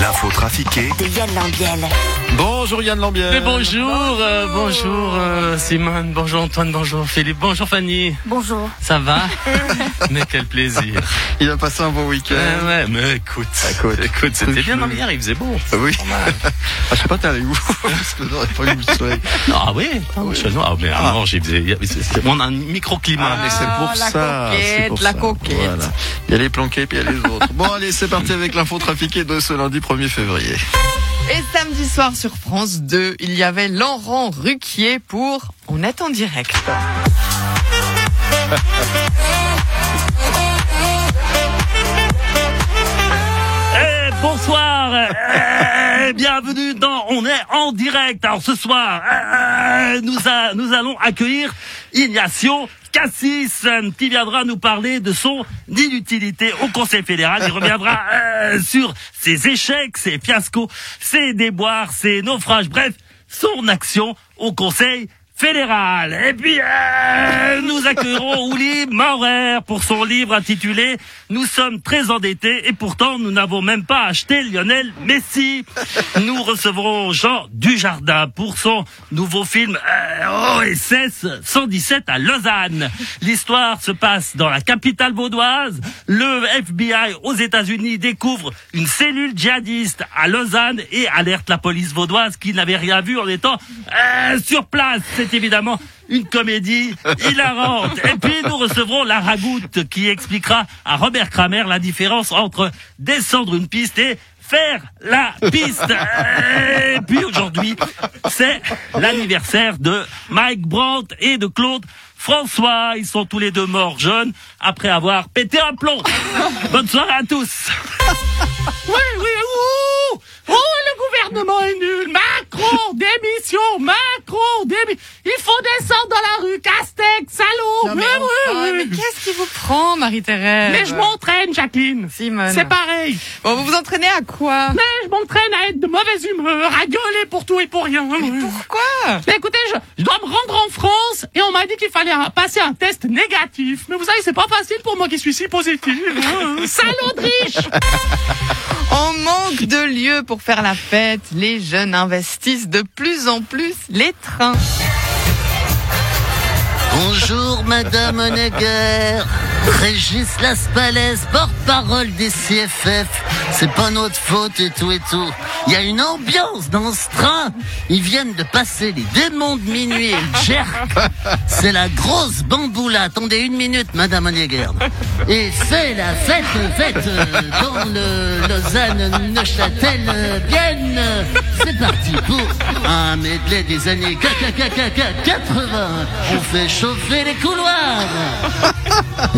L'info trafiquée De Yann Lambiel. Bonjour Yann Lambier. Mais bonjour, euh, bonjour euh, Simone, bonjour Antoine, bonjour Philippe, bonjour Fanny. Bonjour. Ça va Mais quel plaisir. Il a passé un bon week-end. Ouais, ouais, mais écoute, Écoute, écoute, c'était bien dans hier, il faisait beau. Ah oui. Ah, je sais pas, t'es allé où? Parce que j'aurais pas eu le soleil. Ah oui, ah, oui. je- ah, mais Ah. avant, j'ai on a un microclimat. Ah, mais c'est pour la ça. coquette, pour la ça. coquette. Voilà. Il y a les planqués puis il y a les autres. Bon, allez, c'est parti avec l'info trafiquée de ce lundi 1er février. Et samedi soir sur France 2, il y avait Laurent Ruquier pour On est en direct. Eh, bonsoir, eh, bienvenue dans On est en direct. Alors ce soir, eh, nous, a- nous allons accueillir Ignacio Cassis euh, qui viendra nous parler de son inutilité au Conseil fédéral. Il reviendra euh, sur ses échecs, ses fiascos, ses déboires, ses naufrages, bref, son action au Conseil fédéral. Et puis, euh, nous accueillerons Ouli Maurer pour son livre intitulé Nous sommes très endettés et pourtant nous n'avons même pas acheté Lionel Messi. Nous recevrons Jean Dujardin pour son nouveau film euh, OSS 117 à Lausanne. L'histoire se passe dans la capitale vaudoise. Le FBI aux États-Unis découvre une cellule djihadiste à Lausanne et alerte la police vaudoise qui n'avait rien vu en étant euh, sur place. C'est évidemment une comédie hilarante. Et puis nous recevrons la ragoute qui expliquera à Robert Kramer la différence entre descendre une piste et faire la piste. Et puis aujourd'hui, c'est l'anniversaire de Mike Brandt et de Claude François. Ils sont tous les deux morts jeunes après avoir pété un plomb. Bonne soirée à tous. Oui, oui, ouh Oh, le gouvernement est nul Macron, démission Macron, démission Il faut descendre dans la rue, Castex, salaud Non, mais, enfin, oui. mais qu'est-ce qui vous prend, Marie-Thérèse Mais je m'entraîne, Jacqueline Simone. C'est pareil Bon, vous vous entraînez à quoi Mais je m'entraîne à être de mauvaise humeur, à gueuler pour tout et pour rien Mais pourquoi Mais écoutez, je, je dois me rendre en France et on m'a dit qu'il fallait passer un test négatif. Mais vous savez, c'est pas facile pour moi qui suis si positif. hein. Salaud de riche de lieux pour faire la fête, les jeunes investissent de plus en plus les trains. Bonjour Madame Honegger, Régis Laspalès, porte-parole des CFF. C'est pas notre faute et tout et tout. Il y a une ambiance dans ce train. Ils viennent de passer les démons de minuit et jerk. C'est la grosse bamboula. Attendez une minute Madame Honegger. Et c'est la fête, fête euh, dans le Lausanne, Neuchâtel, Vienne. C'est parti pour un medley des années 80. On fait chauffer les couloirs.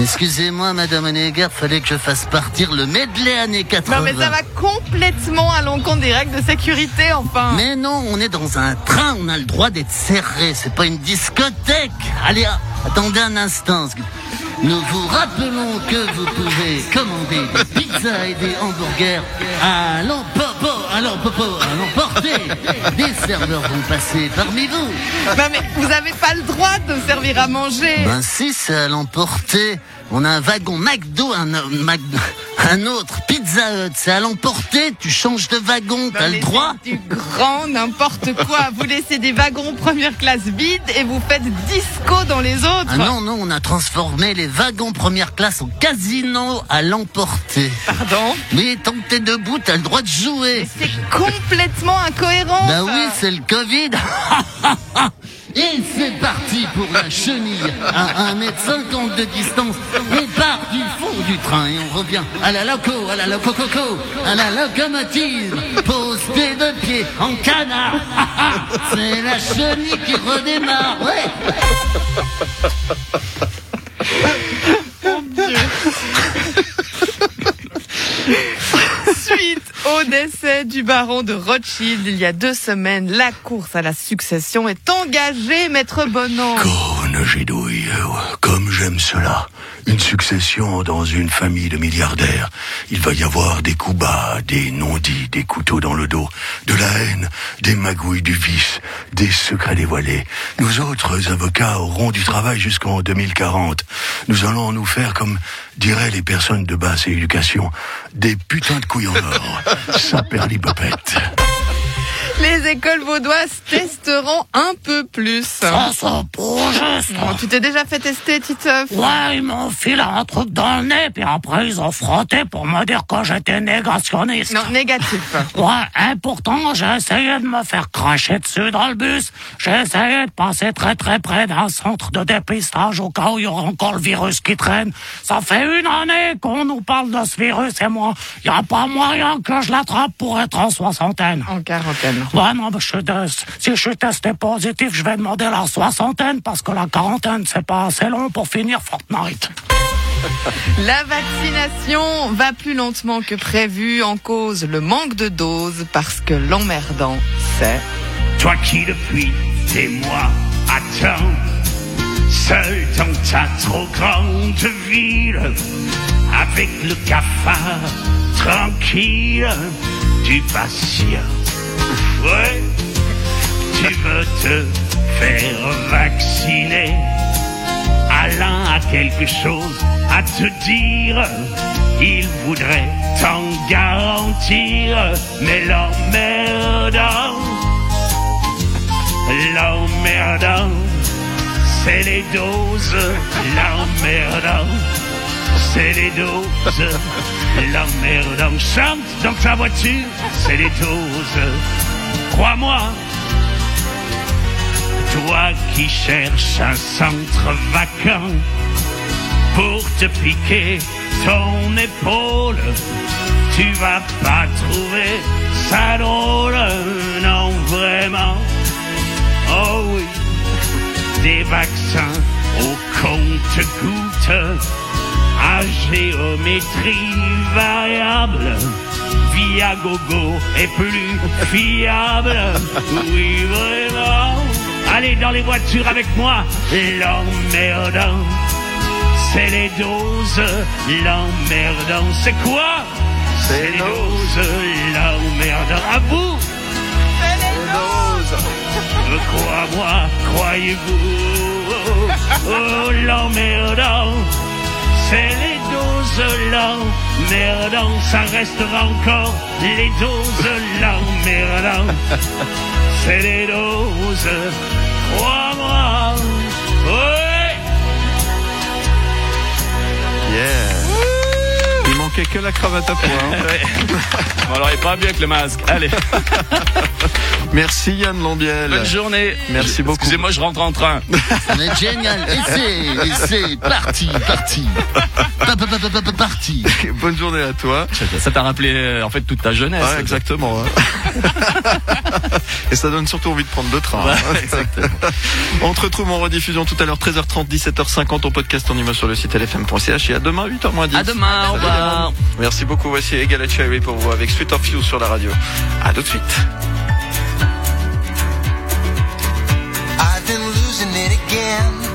Excusez-moi, Madame Honegger, fallait que je fasse partir le medley années 80. Non mais ça va complètement à l'encontre des règles de sécurité, enfin. Mais non, on est dans un train, on a le droit d'être serré, c'est pas une discothèque. Allez, attendez un instant. Nous vous rappelons que vous pouvez commander des pizzas et des hamburgers à l'emporter. Des serveurs vont passer parmi vous. Non mais vous avez pas le droit de servir à manger. Ben si, c'est à l'emporter. On a un wagon McDo, un, Mac- un autre Pizza Hut, c'est à l'emporter. Tu changes de wagon, t'as le droit. Du grand n'importe quoi. Vous laissez des wagons première classe vides et vous faites disco dans les autres. Ah non, non, on a transformé les wagons première classe en casino à l'emporter. Pardon Mais tant que t'es debout, t'as le droit de jouer. C'est complètement incohérent. Bah oui, c'est le Covid. Et c'est parti pour la chenille. À 1m50 de distance, on part du du train et on revient à la loco, à la loco coco, à la locomotive, posté de pied en canard. C'est la chenille qui redémarre, ouais. Suite au décès du baron de Rothschild il y a deux semaines, la course à la succession est engagée, maître Bonan. Corne gidouille, comme j'aime cela. Une succession dans une famille de milliardaires. Il va y avoir des coups bas, des non-dits, des couteaux dans le dos, de la haine, des magouilles du vice, des secrets dévoilés. Nous autres avocats aurons du travail jusqu'en 2040. Nous allons nous faire, comme diraient les personnes de basse éducation, des putains de couilles en or. Ça perd l'hypopète. Les écoles vaudoises testeront un peu plus. Ça, ça pour juste. Bon, tu t'es déjà fait tester, Titeuf? Ouais, ils m'ont filé un truc dans le nez, puis après ils ont frotté pour me dire que j'étais négationniste. Non, négatif. Ouais, et pourtant j'ai essayé de me faire cracher dessus dans le bus. J'ai essayé de passer très très près d'un centre de dépistage au cas où il y aura encore le virus qui traîne. Ça fait une année qu'on nous parle de ce virus et moi, y a pas moyen que je l'attrape pour être en soixantaine. En quarantaine. Ouais, non, mais je suis de- si je suis testé positif, je vais demander la soixantaine parce que la quarantaine, c'est pas assez long pour finir Fortnite. La vaccination va plus lentement que prévu en cause le manque de doses parce que l'emmerdant, c'est... Toi qui depuis des mois attends, seul dans ta trop grande ville, avec le cafard tranquille du patient. Ouais, tu veux te faire vacciner. Alain a quelque chose à te dire. Il voudrait t'en garantir, mais l'emmerdant, l'emmerdant, c'est les doses, l'emmerdant, c'est les doses, l'emmerdant. Chante dans ta voiture, c'est les doses. Crois-moi, toi qui cherches un centre vacant pour te piquer ton épaule, tu vas pas trouver ça drôle, non vraiment. Oh oui, des vaccins au compte-goutte, à géométrie variable. Via gogo est plus fiable. Oui, vraiment. Allez dans les voitures avec moi. L'emmerdant, c'est les doses. L'emmerdant, c'est quoi? C'est les doses. L'emmerdant. À vous Crois-moi, croyez-vous Oh, l'emmerdant C'est les doses l'emmerdant Ça restera encore les doses l'emmerdant C'est les doses Crois-moi Ouais Yeah. Il manquait que la cravate à pois. hein. Bon, alors, il est pas bien avec le masque. Allez, Merci Yann Lambiel. bonne journée. Merci beaucoup. Excusez-moi, je rentre en train. Ça va être génial. Et c'est, et c'est parti, parti. Pa, pa, pa, pa, pa, pa, Parti. Bonne journée à toi. Ça t'a rappelé, euh, en fait, toute ta jeunesse. Ouais, exactement. hein. Et ça donne surtout envie de prendre le train. Ouais, hein. exactement. On te retrouve en rediffusion tout à l'heure 13h30, 17h50 en podcast en image sur le site lfm.ch et à demain 8h10. À demain, au revoir. Merci beaucoup. Voici Egal Cherry pour vous avec Sweet of You sur la radio. À tout de suite. Losing it again.